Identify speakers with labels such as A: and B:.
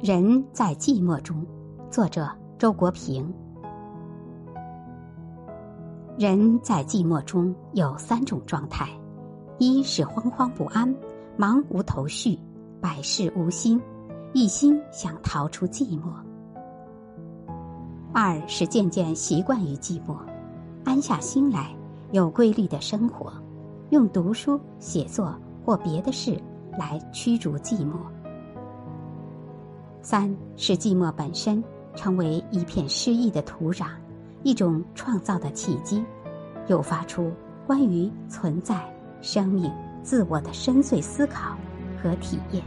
A: 人在寂寞中，作者周国平。人在寂寞中有三种状态：一是惶惶不安、茫无头绪、百事无心，一心想逃出寂寞；二是渐渐习惯于寂寞，安下心来，有规律的生活，用读书、写作或别的事来驱逐寂寞。三是寂寞本身成为一片诗意的土壤，一种创造的契机，诱发出关于存在、生命、自我的深邃思考和体验。